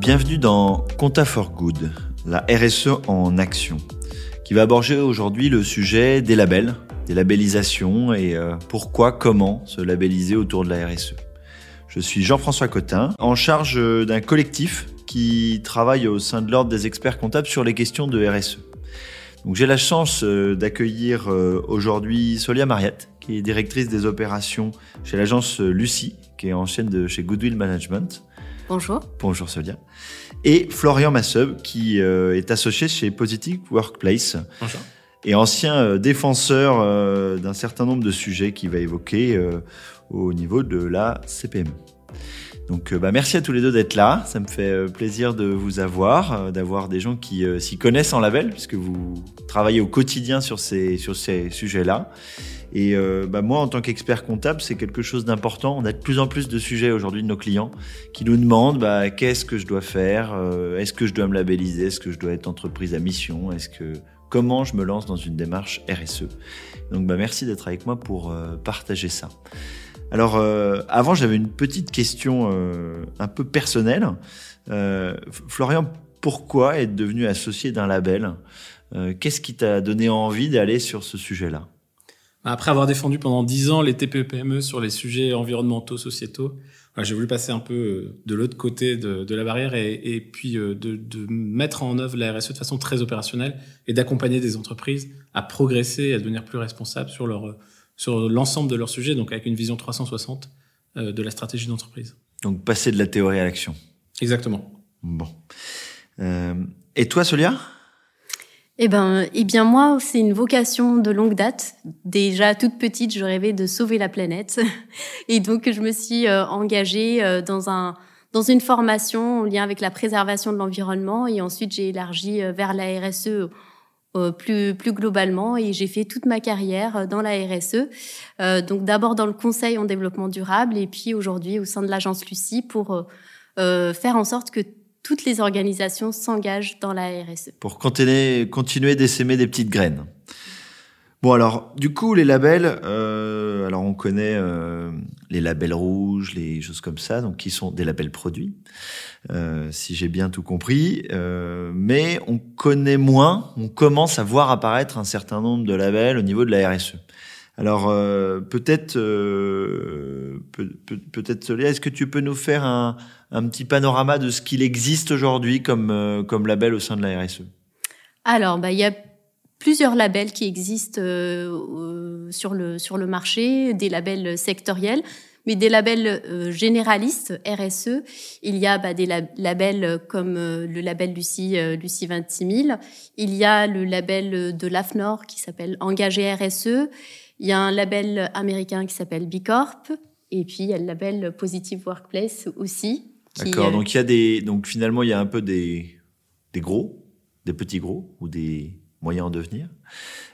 Bienvenue dans Conta for Good, la RSE en action, qui va aborder aujourd'hui le sujet des labels, des labellisations et euh, pourquoi, comment se labelliser autour de la RSE. Je suis Jean-François Cotin, en charge d'un collectif qui travaille au sein de l'Ordre des experts comptables sur les questions de RSE. J'ai la chance euh, d'accueillir euh, aujourd'hui Solia Mariette, qui est directrice des opérations chez l'agence Lucie, qui est ancienne de chez Goodwill Management. Bonjour. Bonjour Solia. Et Florian Masseb, qui euh, est associé chez Positive Workplace. Bonjour. Et ancien défenseur d'un certain nombre de sujets qu'il va évoquer au niveau de la CPM. Donc bah, merci à tous les deux d'être là. Ça me fait plaisir de vous avoir, d'avoir des gens qui s'y connaissent en label, puisque vous travaillez au quotidien sur ces, sur ces sujets-là. Et bah, moi, en tant qu'expert comptable, c'est quelque chose d'important. On a de plus en plus de sujets aujourd'hui de nos clients qui nous demandent bah, qu'est-ce que je dois faire, est-ce que je dois me labelliser, est-ce que je dois être entreprise à mission, est-ce que comment je me lance dans une démarche RSE. Donc bah, merci d'être avec moi pour partager ça. Alors, euh, avant, j'avais une petite question euh, un peu personnelle. Euh, Florian, pourquoi être devenu associé d'un label? Qu'est-ce qui t'a donné envie d'aller sur ce sujet-là? Après avoir défendu pendant dix ans les TPE-PME sur les sujets environnementaux, sociétaux, j'ai voulu passer un peu de l'autre côté de, la barrière et, puis de, de, mettre en œuvre la RSE de façon très opérationnelle et d'accompagner des entreprises à progresser et à devenir plus responsables sur leur sur l'ensemble de leur sujet, donc avec une vision 360 euh, de la stratégie d'entreprise. Donc passer de la théorie à l'action. Exactement. Bon. Euh, et toi, Solia? Eh ben, eh bien moi, c'est une vocation de longue date. Déjà toute petite, je rêvais de sauver la planète, et donc je me suis euh, engagée dans un dans une formation en lien avec la préservation de l'environnement, et ensuite j'ai élargi vers la RSE euh, plus plus globalement et j'ai fait toute ma carrière euh, dans la RSE. Euh, donc d'abord dans le conseil en développement durable et puis aujourd'hui au sein de l'agence Lucie pour euh, faire en sorte que toutes les organisations s'engagent dans la RSE. Pour continuer continuer d'essaimer des petites graines. Bon alors, du coup, les labels, euh, alors on connaît euh, les labels rouges, les choses comme ça, donc qui sont des labels produits, euh, si j'ai bien tout compris. Mais on connaît moins, on commence à voir apparaître un certain nombre de labels au niveau de la RSE. Alors peut-être, peut, peut-être Solia, est-ce que tu peux nous faire un, un petit panorama de ce qu'il existe aujourd'hui comme comme label au sein de la RSE Alors, bah il y a plusieurs labels qui existent euh, sur, le, sur le marché, des labels sectoriels, mais des labels euh, généralistes, RSE. Il y a bah, des labels comme euh, le label Lucie, Lucie 26000. Il y a le label de l'AFNOR qui s'appelle Engagé RSE. Il y a un label américain qui s'appelle Bicorp. Et puis, il y a le label Positive Workplace aussi. D'accord, donc il y a des, donc finalement, il y a un peu des, des gros, des petits gros ou des, moyen en devenir.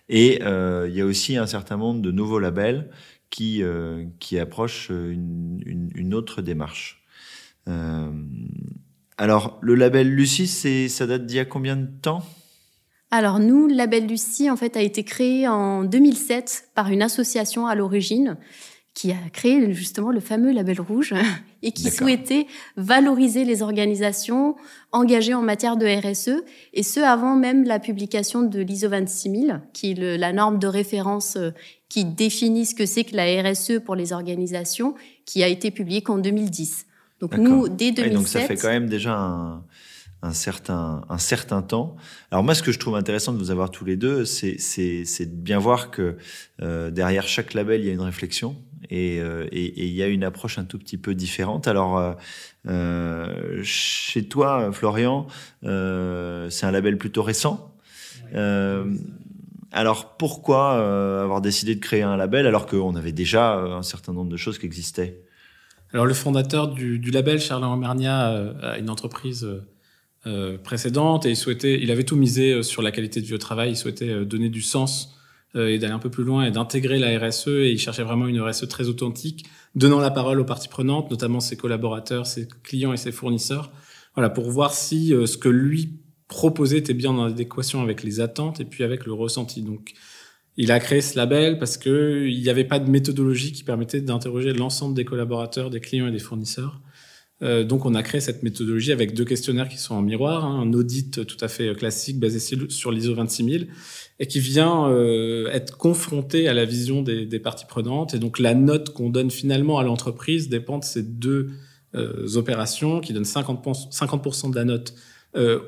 Et euh, il y a aussi un certain nombre de nouveaux labels qui, euh, qui approchent une, une, autre démarche. Euh, alors, le label Lucie, ça date d'il y a combien de temps? Alors nous, le label Lucie, en fait, a été créé en 2007 par une association à l'origine qui a créé justement le fameux label rouge et qui souhaitait valoriser les organisations engagées en matière de RSE, et ce avant même la publication de l'ISO 26000, qui est le, la norme de référence euh, qui définit ce que c'est que la RSE pour les organisations, qui a été publiée qu'en 2010. Donc nous, dès 2007... donc ça fait quand même déjà un, un certain, un certain temps. Alors moi, ce que je trouve intéressant de vous avoir tous les deux, c'est de bien voir que euh, derrière chaque label, il y a une réflexion et, euh, et, il y a une approche un tout petit peu différente. Alors euh, euh chez toi, Florian, euh, c'est un label plutôt récent. alors pourquoi avoir décidé de créer un label alors qu'on avait déjà un certain nombre de choses qui existaient? Alors le fondateur du, du label, Charles Mernia, a une entreprise précédente et il souhaitait, il avait tout misé sur la qualité au travail. Il souhaitait donner du sens et d'aller un peu plus loin et d'intégrer la RSE et il cherchait vraiment une RSE très authentique, donnant la parole aux parties prenantes, notamment ses collaborateurs, ses clients et ses fournisseurs. Voilà, pour voir si ce que lui proposait était bien en adéquation avec les attentes et puis avec le ressenti. Donc, il a créé ce label parce que il n'y avait pas de méthodologie qui permettait d'interroger l'ensemble des collaborateurs, des clients et des fournisseurs Euh, donc, on a créé cette méthodologie avec deux questionnaires qui sont en miroir, hein, un audit tout à fait classique basé sur l'ISO 26000 et qui vient euh, être confronté à la vision des, des, parties prenantes. Et donc, la note qu'on donne finalement à l'entreprise dépend de ces deux euh, opérations qui donnent 50%, 50 de la note euh,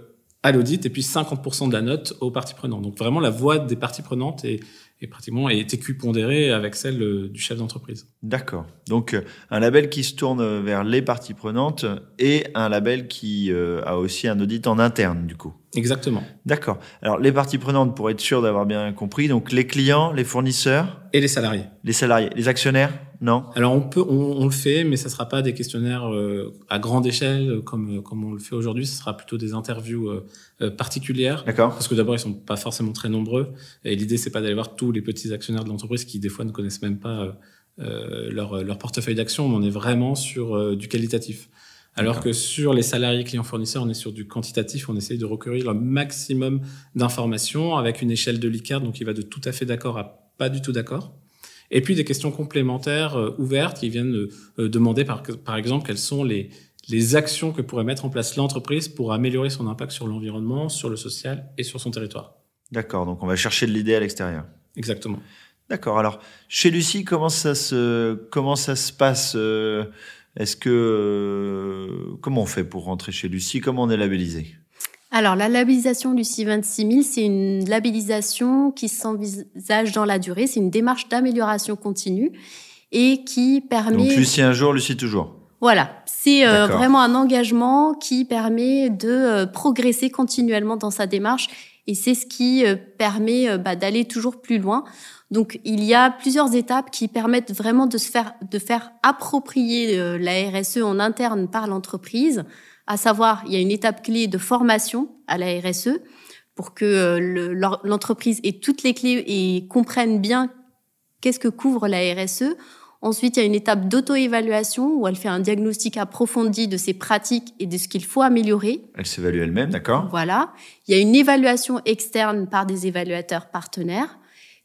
à l'audit et puis 50% de la note aux parties prenantes. Donc, vraiment, la voix des parties prenantes est pratiquement est équipondérée avec celle euh, du chef d'entreprise. D'accord. Donc euh, un label qui se tourne vers les parties prenantes et un label qui euh, a aussi un audit en interne du coup. Exactement. D'accord. Alors les parties prenantes pour être sûr d'avoir bien compris, donc les clients, les fournisseurs et les salariés. Les salariés, les actionnaires non. Alors on peut, on, le fait, mais ça sera pas des questionnaires euh, à grande échelle comme comme on le fait aujourd'hui. Ce sera plutôt des interviews euh, euh, particulières. D'accord. Parce que d'abord ils sont pas forcément très nombreux et l'idée c'est pas d'aller voir tous les petits actionnaires de l'entreprise qui des fois ne connaissent même pas leur leur portefeuille d'actions. Mais on est vraiment sur du qualitatif. Alors que sur les salariés clients fournisseurs, on est sur du quantitatif, on essaye de recueillir le maximum d'informations avec une échelle de Likert, donc il va de tout à fait d'accord à pas du tout d'accord. Et puis des questions complémentaires euh, ouvertes qui viennent euh, demander par, par exemple quelles sont les, les actions que pourrait mettre en place l'entreprise pour améliorer son impact sur l'environnement, sur le social et sur son territoire. D'accord, donc on va chercher de l'idée à l'extérieur. Exactement. D'accord. Alors, chez Lucie, comment ça se comment ça se passe euh, Est-ce que comment on fait pour rentrer chez Lucie Comment on est labellisé? Alors, la labellisation Lucie 26000, c'est une labellisation qui s'envisage dans la durée. C'est une démarche d'amélioration continue et qui permet... Donc, Lucie un jour, Lucie toujours. Voilà, c'est euh, vraiment un engagement qui permet de euh, progresser continuellement dans sa démarche et c'est ce qui euh, permet bah, d'aller toujours plus loin. Donc il y a plusieurs étapes qui permettent vraiment de se faire de faire approprier la RSE en interne par l'entreprise à savoir, il y a une étape clé de formation à la RSE pour que euh, l'entreprise ait toutes les clés et comprenne bien qu'est-ce que couvre la RSE. Ensuite, il y a une étape d'auto-évaluation où elle fait un diagnostic approfondi de ses pratiques et de ce qu'il faut améliorer. Elle s'évalue elle-même, d'accord? Voilà. Il y a une évaluation externe par des évaluateurs partenaires.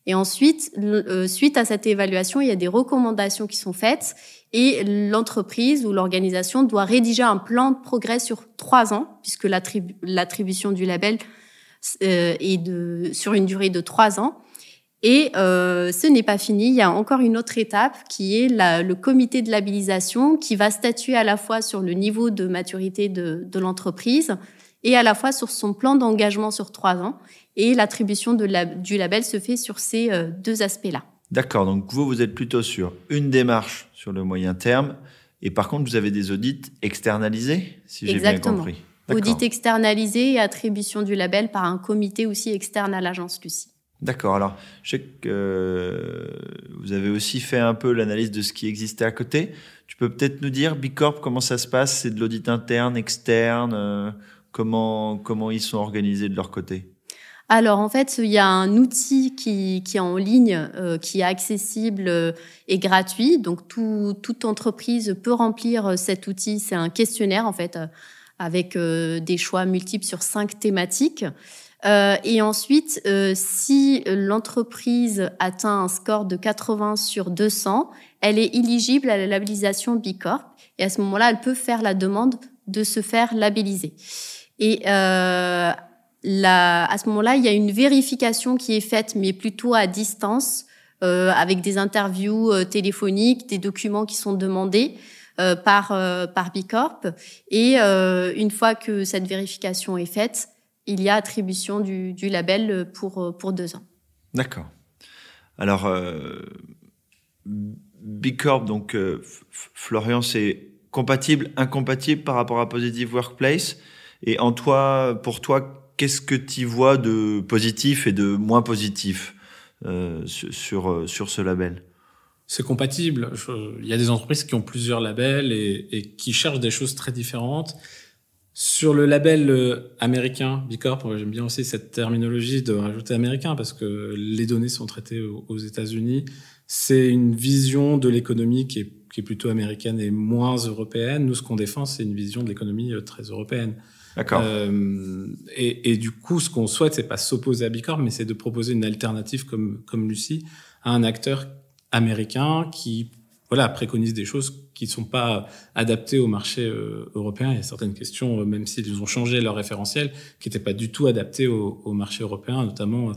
Et ensuite, euh, suite à cette évaluation, il y a des recommandations qui sont faites et l'entreprise ou l'organisation doit rédiger un plan de progrès sur trois ans, puisque l'attribution du label euh, est de, sur une durée de trois ans. Et euh, ce n'est pas fini, il y a encore une autre étape qui est le comité de labellisation qui va statuer à la fois sur le niveau de maturité de l'entreprise et à la fois sur son plan d'engagement sur trois ans. Et l'attribution du label se fait sur ces euh, deux aspects-là. D'accord, donc vous, vous êtes plutôt sur une démarche sur le moyen terme, et par contre, vous avez des audits externalisés, si j'ai bien compris. Audit externalisé et attribution du label par un comité aussi externe à l'agence Lucie. D'accord. Alors, je sais que euh, vous avez aussi fait un peu l'analyse de ce qui existait à côté. Tu peux peut-être nous dire, Bicorp, comment ça se passe? C'est de l'audit interne, externe euh, comment, comment ils sont organisés de leur côté? Alors en fait, il y a un outil qui, qui est en ligne, euh, qui est accessible euh, et gratuit. Donc tout, toute entreprise peut remplir euh, cet outil. C'est un questionnaire en fait avec des choix multiples sur cinq thématiques. et ensuite, si l'entreprise atteint un score de 80 sur 200, elle est éligible à la labellisation Bicorp. Et à ce moment-là, elle peut faire la demande de se faire labelliser. Et à ce moment-là, il y a une vérification qui est faite, mais plutôt à distance, euh, avec des interviews euh, téléphoniques, des documents qui sont demandés euh, par par Bicorp. Et une fois que cette vérification est faite, il y a attribution du, label pour pour deux ans. D'accord. Alors Bicorp, donc Florian, c'est compatible, incompatible par rapport à Positive Workplace? Et en toi, pour toi, qu'est-ce que tu vois de positif et de moins positif euh, sur, euh, sur ce label? C'est compatible. il y a des entreprises qui ont plusieurs labels et, qui cherchent des choses très différentes. Sur le label euh, américain, Bicorp, j'aime bien aussi cette terminologie de rajouter américain parce que les données sont traitées aux, États-Unis. C'est une vision de l'économie qui est, qui est plutôt américaine et moins européenne. Nous, ce qu'on défend, c'est une vision de l'économie très européenne. Euh, et, et, du coup, ce qu'on souhaite, c'est pas s'opposer à Bicorp, mais c'est de proposer une alternative comme comme Lucie à un acteur américain qui voilà, préconisent des choses qui ne sont pas adaptées au marché euh, européen. Il y a certaines questions, euh, même s'ils ont changé leur référentiel, qui n'étaient pas du tout adaptées au, au marché européen, notamment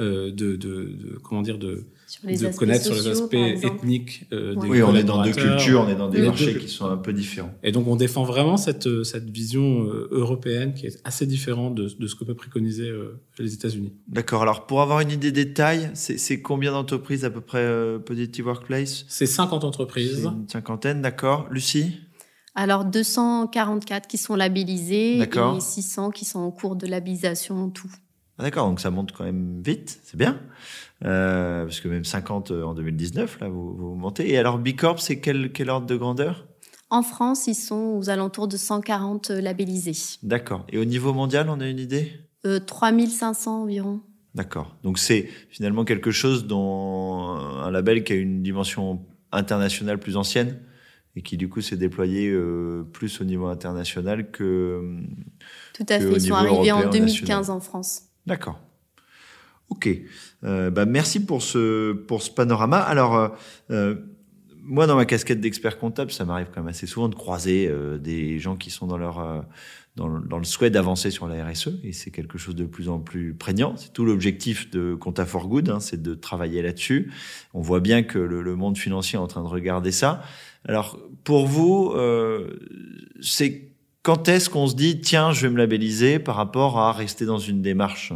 euh, de, de, de, comment dire, de de connaître sur les aspects ethniques euh, des Oui, on est dans deux cultures, on est dans des marchés qui sont un peu différents. Et donc, on défend vraiment cette, euh, cette vision euh, européenne qui est assez différente de, de ce que peut préconiser euh, les États-Unis. D'accord. Alors, pour avoir une idée des tailles, c'est combien d'entreprises à peu près euh, Positive Workplace? C'est 50 entreprises. Une cinquantaine, d'accord. Lucie? Alors 244 qui sont labellisées D'accord. et 600 qui sont en cours de labellisation en tout. Ah, D'accord, donc ça monte quand même vite, c'est bien. Euh, parce que même 50 en 2019, là, vous, vous montez. Et alors, Bicorp, c'est quel, quel ordre de grandeur? En France, ils sont aux alentours de 140 labellisés. D'accord. Et au niveau mondial, on a une idée? Euh, 3500 environ. D'accord. Donc c'est finalement quelque chose dont un label qui a une dimension internationale plus ancienne et qui du coup s'est déployé euh, plus au niveau international que... Tout à Que fait. au Ils sont arrivés en européen, 2015 national. en France. D'accord. Ok. Euh, bah, merci pour ce, pour ce panorama. Alors, euh, euh, moi, dans ma casquette d'expert comptable, ça m'arrive quand même assez souvent de croiser euh, des gens qui sont dans leur... dans le, souhait d'avancer sur la RSE et c'est quelque chose de plus en plus prégnant. C'est tout l'objectif de Compta for Good, hein, c'est de travailler là-dessus. On voit bien que le, monde financier est en train de regarder ça. Alors pour vous, c'est quand est-ce qu'on se dit tiens, je vais me labelliser par rapport à rester dans une démarche?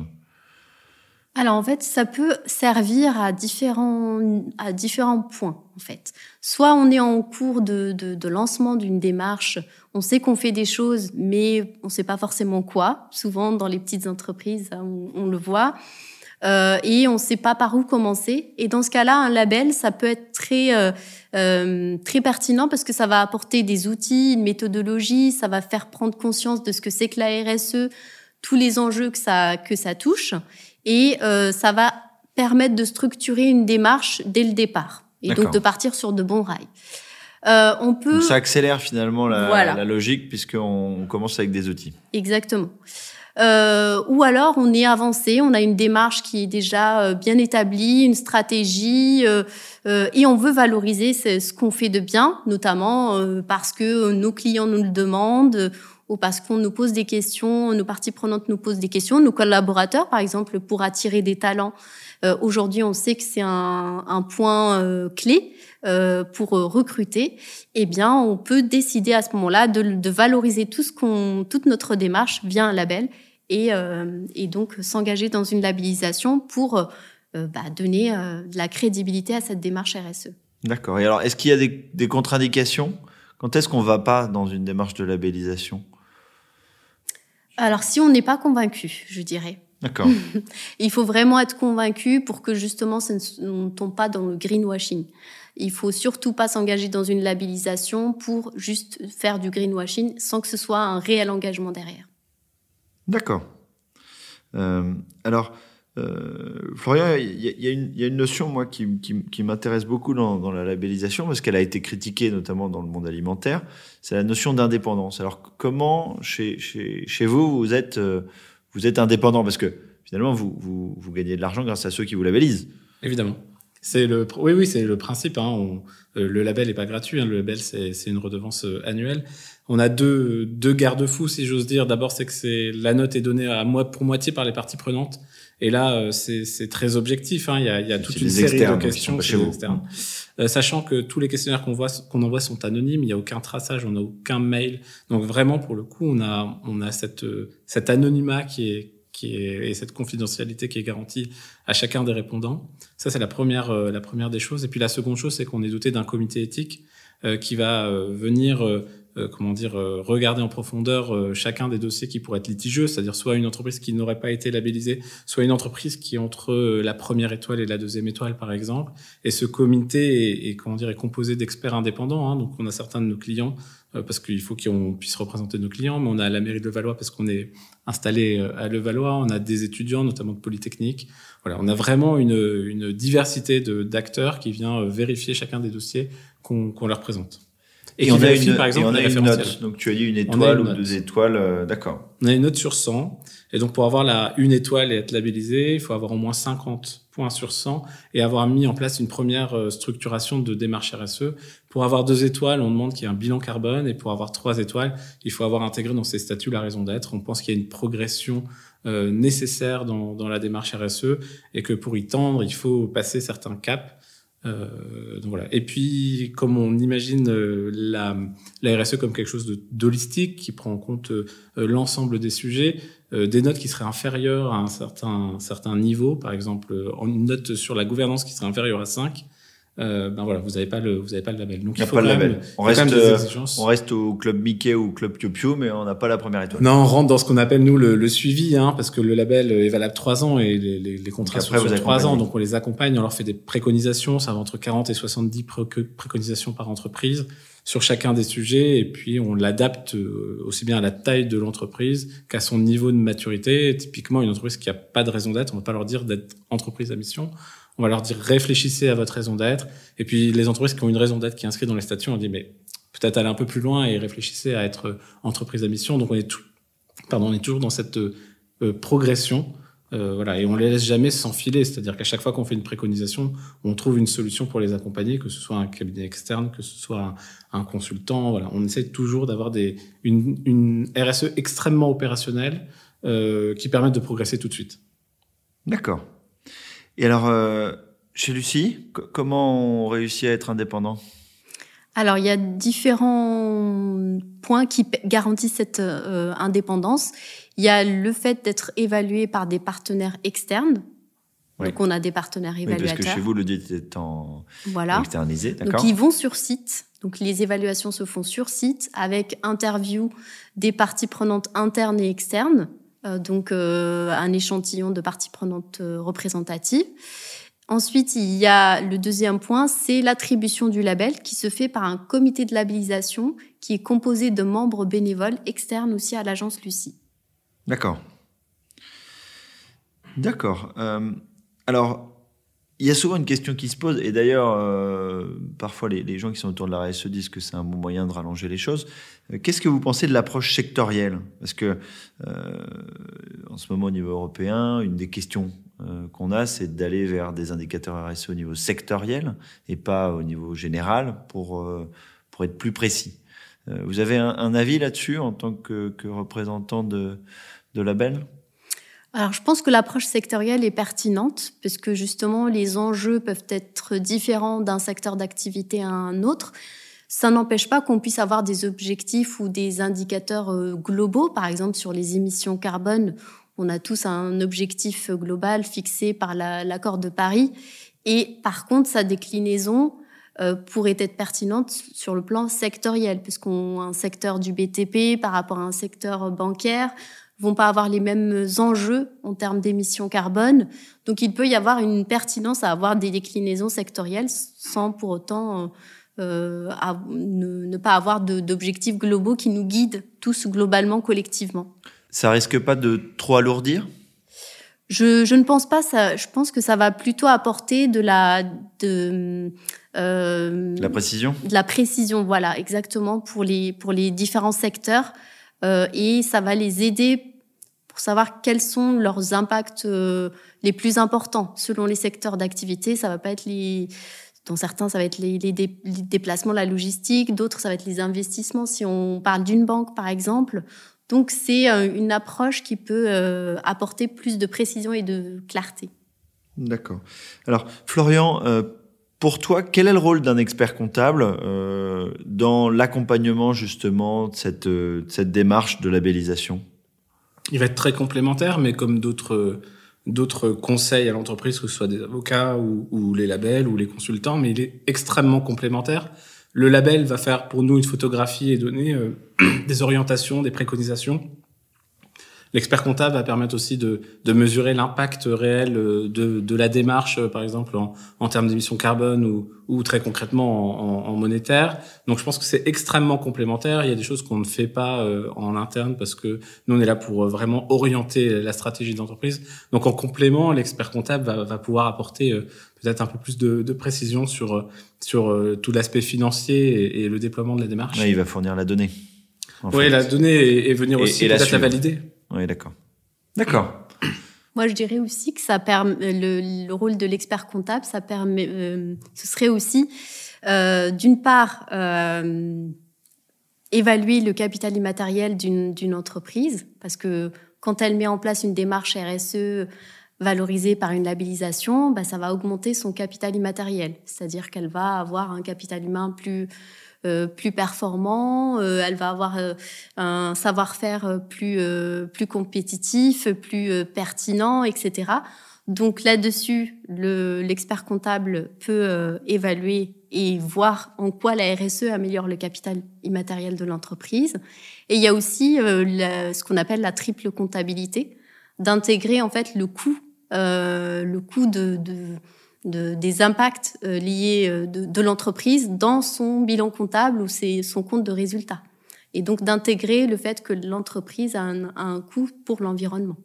Alors en fait, ça peut servir à différents, à différents points en fait. Soit on est en cours de, de, de lancement d'une démarche, on sait qu'on fait des choses, mais on ne sait pas forcément quoi. Souvent dans les petites entreprises, hein, on, on le voit. Euh, et on ne sait pas par où commencer. Et dans ce cas-là, un label, ça peut être très euh, euh, très pertinent parce que ça va apporter des outils, une méthodologie, ça va faire prendre conscience de ce que c'est que la RSE, tous les enjeux que ça que ça touche, et euh, ça va permettre de structurer une démarche dès le départ et donc de partir sur de bons rails. Euh, on peut Donc ça accélère finalement la, Voilà. la logique puisqu'on commence avec des outils. Exactement. Euh, ou alors on est avancé, on a une démarche qui est déjà euh, bien établie, une stratégie, euh, euh, et on veut valoriser ce, qu'on fait de bien, notamment euh, parce que nos clients nous le demandent, euh, ou parce qu'on nous pose des questions, nos parties prenantes nous posent des questions, nos collaborateurs, par exemple, pour attirer des talents. Euh, Aujourd'hui, on sait que c'est un, un point euh, clé euh, pour recruter. Eh bien, on peut décider à ce moment-là de, de valoriser tout ce qu'on, toute notre démarche via un label et, euh, et donc s'engager dans une labellisation pour euh, bah, donner euh, de la crédibilité à cette démarche RSE. D'accord. Et alors, est-ce qu'il y a des, des contre-indications? Quand est-ce qu'on va pas dans une démarche de labellisation? Alors, si on n'est pas convaincu, je dirais. D'accord. Il faut vraiment être convaincu pour que justement ça ne on ne tombe pas dans le greenwashing. Il faut surtout pas s'engager dans une labellisation pour juste faire du greenwashing sans que ce soit un réel engagement derrière. D'accord. Euh, alors, euh, Florian, il y, y a une notion, moi, qui, qui- qui m'intéresse beaucoup dans, dans la labellisation, parce qu'elle a été critiquée notamment dans le monde alimentaire, c'est la notion d'indépendance. Alors, comment, chez, chez, chez vous, vous êtes, euh, vous êtes indépendant? Parce que, finalement, vous, vous, vous gagnez de l'argent grâce à ceux qui vous labellisent. Évidemment. C'est le, oui, oui, c'est le principe. Hein. On- euh, le label est pas gratuit. Hein. Le label, c'est c'est une redevance euh, annuelle. On a deux, deux garde-fous, si j'ose dire. D'abord, c'est que c'est la note est donnée à moi pour moitié par les parties prenantes. Et là, euh, c'est c'est très objectif. Hein. Il y a, il y a toute une série de questions chez vous. externes. Euh, sachant que tous les questionnaires qu'on voit, qu'on envoie sont anonymes. Il y a aucun traçage, on n'a aucun mail. Donc vraiment, pour le coup, on a, on a cette, cet anonymat qui est qui est, et cette confidentialité qui est garantie à chacun des répondants. Ça, c'est la première, euh, la première des choses. Et puis la seconde chose, c'est qu'on est doté d'un comité éthique euh, qui va euh, venir, comment dire, euh, regarder en profondeur euh, chacun des dossiers qui pourraient être litigieux, c'est-à-dire soit une entreprise qui n'aurait pas été labellisée, soit une entreprise qui est entre euh, la première étoile et la deuxième étoile, par exemple. Et ce comité est, est, comment dire, est composé d'experts indépendants. Hein. Donc, on a certains de nos clients euh, parce qu'il faut qu'on puisse représenter nos clients, mais on a la mairie de Levallois parce qu'on est installé euh, à Levallois, on a des étudiants, notamment de Polytechnique. Voilà, on a vraiment une, une diversité d'acteurs qui vient euh, vérifier chacun des dossiers qu'on leur présente. Et, Et on a une, par exemple et on les a une note. Donc tu as dit une étoile une ou deux étoiles, euh, d'accord. On a une note sur 100. Et donc, pour avoir la une étoile et être labellisé, il faut avoir au moins 50 points sur 100 et avoir mis en place une première euh, structuration de démarche RSE. Pour avoir deux étoiles, on demande qu'il y ait un bilan carbone. Et pour avoir trois étoiles, il faut avoir intégré dans ses statuts la raison d'être. On pense qu'il y a une progression euh, nécessaire dans, dans la démarche RSE et que pour y tendre, il faut passer certains caps. Euh, donc voilà. Et puis, comme on imagine euh, la, la RSE comme quelque chose de d'holistique qui prend en compte euh, l'ensemble des sujets, des notes qui seraient inférieures à un certain, certain niveau, par exemple, une note sur la gouvernance qui serait inférieure à 5, euh, ben voilà, vous n'avez pas le, vous avez pas le label. Donc Il n'y a il faut pas le même- label. On reste, euh, exigences. on reste au club Mickey ou au club Pio Pio, mais on n'a pas la première étoile. Non, on rentre dans ce qu'on appelle nous le, le suivi, hein, parce que le label est valable trois ans et les, les, les contrats sont sur trois ans, donc on les accompagne, on leur fait des préconisations, ça va entre 40 et 70 pré- préconisations par entreprise sur chacun des sujets, et puis on l'adapte euh, aussi bien à la taille de l'entreprise qu'à son niveau de maturité. Typiquement, une entreprise qui a pas de raison d'être, on va pas leur dire d'être entreprise à mission. On va leur dire réfléchissez à votre raison d'être. Et puis les entreprises qui ont une raison d'être qui est inscrite dans les statuts, on dit mais peut-être aller un peu plus loin et réfléchissez à être euh, entreprise à mission. Donc on est tout, pardon, on est toujours dans cette euh, euh, progression. Euh, voilà, et on les laisse jamais s'enfiler, c'est-à-dire qu'à chaque fois qu'on fait une préconisation, on trouve une solution pour les accompagner, que ce soit un cabinet externe, que ce soit un, consultant. Voilà, on essaie toujours d'avoir des une, une RSE extrêmement opérationnelle euh, qui permette de progresser tout de suite. D'accord. Et alors, euh, chez Lucie, co- comment on réussit à être indépendant? Alors, il y a différents points qui garantissent cette euh, indépendance. Il y a le fait d'être évalué par des partenaires externes. Oui. Donc, on a des partenaires Oui, parce évaluateurs. que chez vous, l'audit est en voilà. externalisé, Donc, d'accord? ils vont sur site. Donc, les évaluations se font sur site avec interview des parties prenantes internes et externes. Euh, donc, euh, un échantillon de parties prenantes euh, représentatives. Ensuite, il y a le deuxième point, c'est l'attribution du label qui se fait par un comité de labellisation qui est composé de membres bénévoles externes aussi à l'agence Lucie. D'accord. D'accord. Alors, il y a souvent une question qui se pose, et d'ailleurs, euh, parfois les, gens qui sont autour de la RSE disent que c'est un bon moyen de rallonger les choses. Euh, Qu'est-ce que vous pensez de l'approche sectorielle? Parce que, euh, en ce moment, au niveau européen, une des questions euh, qu'on a, c'est d'aller vers des indicateurs RSE au niveau sectoriel et pas au niveau général pour, euh, pour être plus précis. Vous avez un, un avis là-dessus en tant que, que représentant de, de label Alors, je pense que l'approche sectorielle est pertinente parce que justement, les enjeux peuvent être différents d'un secteur d'activité à un autre. Ça n'empêche pas qu'on puisse avoir des objectifs ou des indicateurs euh, globaux. Par exemple, sur les émissions carbone, on a tous un objectif global fixé par la- l'accord de Paris. Et par contre, sa déclinaison euh, pourrait être pertinente sur le plan sectoriel, puisqu'on un secteur du BTP par rapport à un secteur bancaire vont pas avoir les mêmes enjeux en termes d'émissions carbone. Donc, il peut y avoir une pertinence à avoir des déclinaisons sectorielles sans pour autant euh, à- ne, ne pas avoir d'objectifs globaux qui nous guident tous globalement, collectivement. Ça risque pas de trop alourdir? Je, je ne pense pas ça. Je pense que ça va plutôt apporter de la de euh, La précision? de la précision, voilà, exactement pour les pour les différents secteurs euh, et ça va les aider pour savoir quels sont leurs impacts euh, les plus importants selon les secteurs d'activité. Ça va pas être les dans certains, ça va être les, les dé- les déplacements, la logistique. D'autres, ça va être les investissements. Si on parle d'une banque, par exemple. Donc, c'est euh, une approche qui peut apporter plus de précision et de clarté. D'accord. Alors, Florian, pour toi, quel est le rôle d'un expert comptable euh, dans l'accompagnement justement de cette, euh, démarche de labellisation? Il va être très complémentaire, mais comme d'autres conseils à l'entreprise, que ce soit des avocats ou, ou les labels ou les consultants, mais il est extrêmement complémentaire. Le label va faire pour nous une photographie et donner euh, des orientations, des préconisations. L'expert comptable va permettre aussi de, de mesurer l'impact réel euh, de, de, la démarche, euh, par exemple en, en termes d'émissions carbone ou, ou, très concrètement en, en, monétaire. Donc je pense que c'est extrêmement complémentaire. Il y a des choses qu'on ne fait pas euh, en interne parce que nous on est là pour vraiment orienter la stratégie d'entreprise. Donc en complément, l'expert comptable va, va, pouvoir apporter peut-être un peu plus de, de précision sur sur tout l'aspect financier et, le déploiement de la démarche. il va fournir la donnée. Oui, la donnée et, venir aussi peut-être la valider. Oui, d'accord. D'accord. Moi, je dirais aussi que ça permet le, rôle de l'expert comptable, ça permet, euh, ce serait aussi, euh, d'une part, euh, évaluer le capital immatériel d'une entreprise, parce que quand elle met en place une démarche RSE valorisée par une labellisation, bah, ça va augmenter son capital immatériel, c'est-à-dire qu'elle va avoir un capital humain plus euh, plus performant, euh, elle va avoir euh, un savoir-faire plus plus compétitif, plus pertinent, etc. Donc là-dessus, l'expert comptable peut évaluer et voir en quoi la RSE améliore le capital immatériel de l'entreprise. Et il y a aussi ce qu'on appelle la triple comptabilité, d'intégrer en fait le coût, le coût de, de de, des impacts euh, liés euh, de, de l'entreprise dans son bilan comptable ou c'est son compte de résultat. Et donc d'intégrer le fait que l'entreprise a un, un coût pour l'environnement.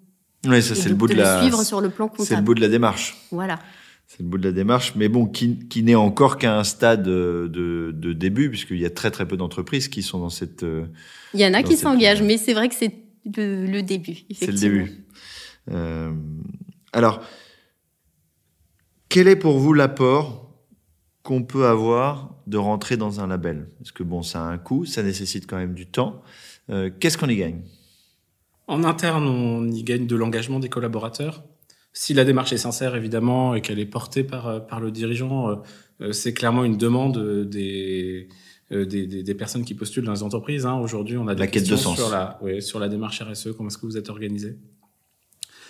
Oui, ça c'est le bout de, la. suivre sur le plan comptable. C'est le bout de la démarche. Voilà. C'est le bout de la démarche, mais bon, qui, qui n'est encore qu'à un stade de, de début, puisqu'il y a très très peu d'entreprises qui sont dans cette. Euh, Il y en a qui s'engagent, mais c'est vrai que c'est le, le, début. C'est le début. Euh, alors, quel est pour vous l'apport qu'on peut avoir de rentrer dans un label? Parce que bon, ça a un coût, ça nécessite quand même du temps. Euh, qu'est-ce qu'on y gagne? En interne, on y gagne de l'engagement des collaborateurs. Si la démarche est sincère, évidemment, et qu'elle est portée par, euh, par le dirigeant, euh, c'est clairement une demande des, des, des, personnes qui postulent dans les entreprises. Hein. Aujourd'hui, on a des la questions de sens. sur la, sur la démarche RSE, comment est-ce que vous êtes organisé.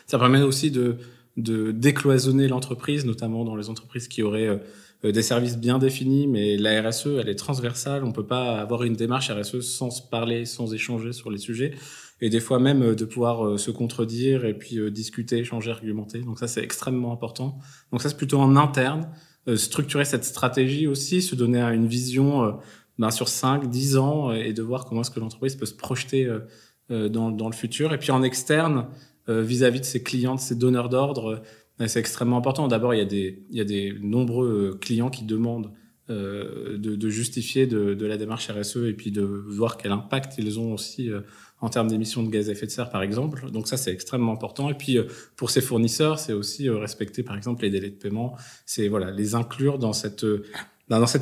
Ça permet aussi de, de décloisonner l'entreprise, notamment dans les entreprises qui auraient euh, des services bien définis, mais la RSE, elle est transversale. On peut pas avoir une démarche RSE sans se parler, sans échanger sur les sujets, et des fois même euh, de pouvoir euh, se contredire et puis discuter, échanger, argumenter. Donc ça, c'est extrêmement important. Donc ça, c'est plutôt en interne. structurer cette stratégie aussi, se donner une vision ben, sur 5, 10 ans et de voir comment est-ce que l'entreprise peut se projeter dans le futur. Et puis en externe, euh, vis-à-vis de ses clients, de ses donneurs d'ordre, euh, c'est extrêmement important. D'abord, il y a des, nombreux euh, clients qui demandent de, justifier de, la démarche RSE et puis de voir quel impact ils ont aussi en termes d'émissions de gaz à effet de serre, par exemple. Donc ça, c'est extrêmement important. Et puis pour ces fournisseurs, c'est aussi respecter, par exemple, les délais de paiement. C'est voilà, les inclure dans cet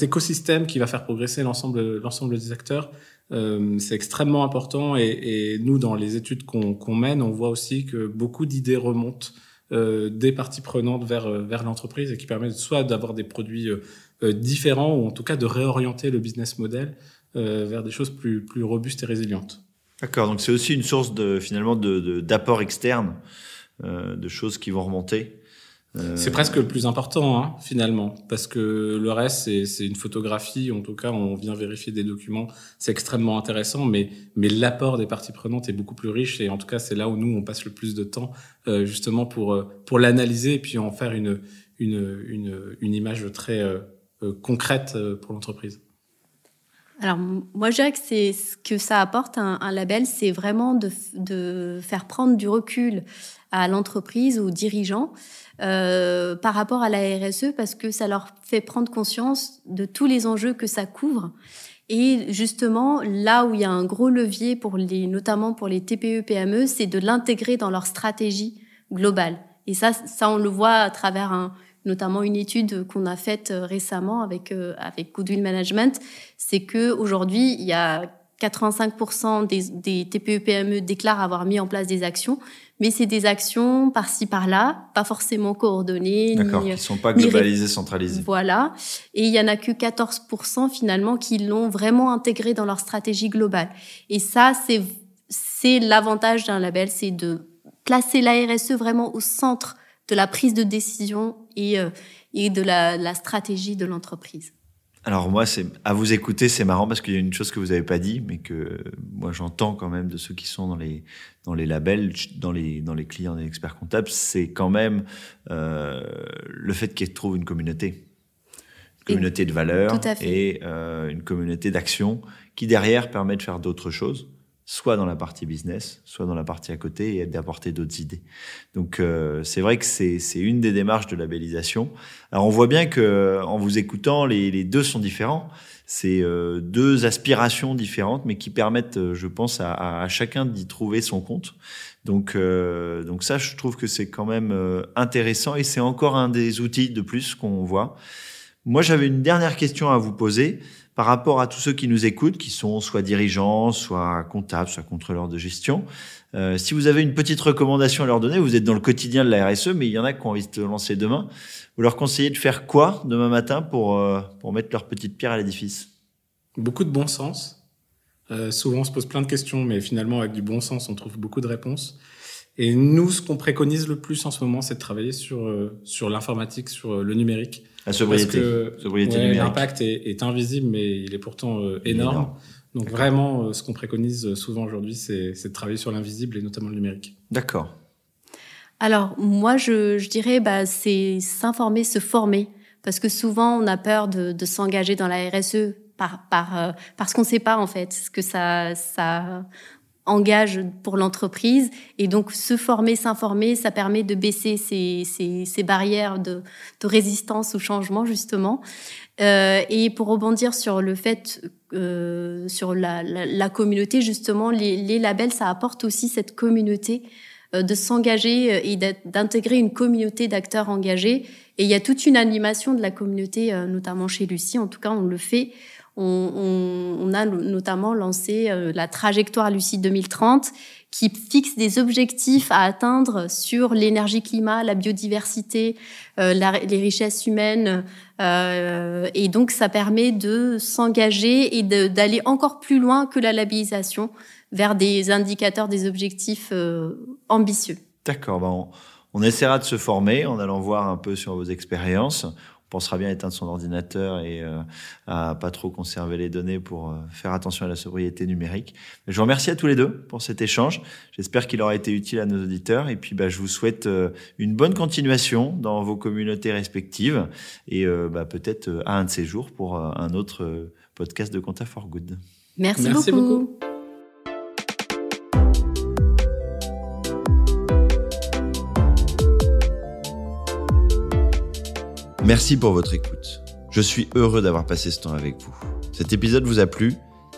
écosystème qui va faire progresser l'ensemble des acteurs. Euh, c'est extrêmement important et, et, nous, dans les études qu'on mène, on voit aussi que beaucoup d'idées remontent euh, des parties prenantes vers, euh, vers l'entreprise et qui permettent soit d'avoir des produits euh, euh, différents ou en tout cas de réorienter le business model vers des choses plus, plus robustes et résilientes. D'accord, donc c'est aussi une source de finalement d'apport de, externe, de choses qui vont remonter euh, c'est presque le plus important, hein, finalement, parce que le reste, c'est une photographie. En tout cas, on vient vérifier des documents. C'est extrêmement intéressant, mais, mais l'apport des parties prenantes est beaucoup plus riche. Et en tout cas, c'est là où nous, on passe le plus de temps, euh, justement, pour, euh, pour l'analyser et puis en faire une, une, une, une image très euh, concrète pour l'entreprise. Alors moi je dirais que c'est ce que ça apporte un, un label, c'est vraiment de, de, faire prendre du recul à l'entreprise, aux dirigeants, euh, par rapport à la RSE parce que ça leur fait prendre conscience de tous les enjeux que ça couvre. Et justement, là où il y a un gros levier pour les, notamment pour les TPE PME, c'est de l'intégrer dans leur stratégie globale. Et ça, ça on le voit à travers un, notamment une étude qu'on a faite euh, récemment avec euh, avec Goodwill Management, c'est que aujourd'hui il y a 85% des, des TPE PME déclarent avoir mis en place des actions, mais c'est des actions par-ci par-là, pas forcément coordonnées. D'accord, qui sont pas globalisées, centralisées. Voilà. Et il y en a que 14% finalement qui l'ont vraiment intégré dans leur stratégie globale. Et ça, c'est c'est l'avantage d'un label, c'est de placer la RSE vraiment au centre de la prise de décision et, euh, et de la, la stratégie de l'entreprise. Alors moi, c'est à vous écouter, c'est marrant parce qu'il y a une chose que vous n'avez pas dit, mais que moi j'entends quand même de ceux qui sont dans les dans les labels, dans les dans les clients des experts comptables, c'est quand même euh, le fait qu'ils trouvent une communauté, une communauté de valeurs et euh, une communauté d'action qui derrière permet de faire d'autres choses soit dans la partie business, soit dans la partie à côté et d'apporter d'autres idées. Donc euh, c'est vrai que c'est une des démarches de labellisation. Alors on voit bien que en vous écoutant, les, les deux sont différents. C'est euh, deux aspirations différentes, mais qui permettent, euh, je pense, à, à, chacun d'y trouver son compte. Donc, euh, donc ça, je trouve que c'est quand même euh, intéressant et c'est encore un des outils de plus qu'on voit. Moi, j'avais une dernière question à vous poser par rapport à tous ceux qui nous écoutent, qui sont soit dirigeants, soit comptables, soit contrôleurs de gestion. Euh, si vous avez une petite recommandation à leur donner, vous êtes dans le quotidien de la RSE, mais il y en a qui ont envie de se lancer demain. Vous leur conseillez de faire quoi demain matin pour, euh, pour mettre leur petite pierre à l'édifice? Beaucoup de bon sens. Euh, souvent, on se pose plein de questions, mais finalement, avec du bon sens, on trouve beaucoup de réponses. Et nous, ce qu'on préconise le plus en ce moment, c'est de travailler sur, sur l'informatique, sur le numérique. La sobriété. sobriété L'impact est, est, invisible, mais il est pourtant euh, énorme. énorme. Donc vraiment, euh, ce qu'on préconise euh, souvent aujourd'hui, c'est de travailler sur l'invisible et notamment le numérique. D'accord. Alors moi, je, je dirais, bah, c'est s'informer, se former, parce que souvent on a peur de, de s'engager dans la RSE par, par euh, parce qu'on ne sait pas en fait ce que ça ça engage pour l'entreprise. Et donc, se former, s'informer, ça permet de baisser ces, barrières de, résistance au changement, justement. Euh, et pour rebondir sur le fait, euh, sur la, communauté, justement, les, labels, ça apporte aussi cette communauté euh, de s'engager et d'intégrer une communauté d'acteurs engagés. Et il y a toute une animation de la communauté, euh, notamment chez Lucie, en tout cas, on le fait on, a notamment lancé euh, la trajectoire Lucide 2030 qui fixe des objectifs à atteindre sur l'énergie climat, la biodiversité, euh, les richesses humaines. Euh, et donc, ça permet de s'engager et d'aller encore plus loin que la labellisation vers des indicateurs, des objectifs ambitieux. D'accord. Ben on essaiera de se former en allant voir un peu sur vos expériences pensera bien à éteindre son ordinateur et euh, à pas trop conserver les données pour euh, faire attention à la sobriété numérique. je vous remercie à tous les deux pour cet échange. J'espère qu'il aura été utile à nos auditeurs et puis bah, je vous souhaite euh, une bonne continuation dans vos communautés respectives et euh, bah, peut-être à un de ces jours pour un autre podcast de Compta for Good. Merci, Merci beaucoup. beaucoup. Merci pour votre écoute. Je suis heureux d'avoir passé ce temps avec vous. Cet épisode vous a plu?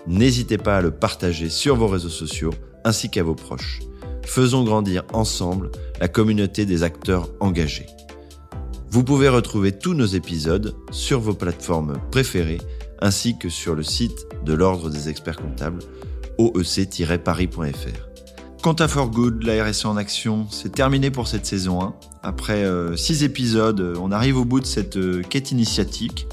N'hésitez pas à le partager sur vos réseaux sociaux ainsi qu'à vos proches. Faisons grandir ensemble la communauté des acteurs engagés. Vous pouvez retrouver tous nos épisodes sur vos plateformes préférées ainsi que sur le site de l'Ordre des experts comptables oec-paris.fr. Compta for Good, la RSE en action, c'est terminé pour cette saison 1. Après euh, six épisodes, euh, on arrive au bout de cette euh, quête initiatique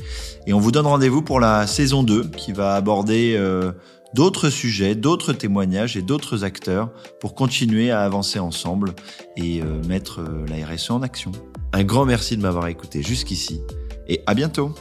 et on vous donne rendez-vous pour la saison 2 qui va aborder euh, d'autres sujets, d'autres témoignages et d'autres acteurs pour continuer à avancer ensemble et euh, mettre la RSE en action. Un grand merci de m'avoir écouté jusqu'ici et à bientôt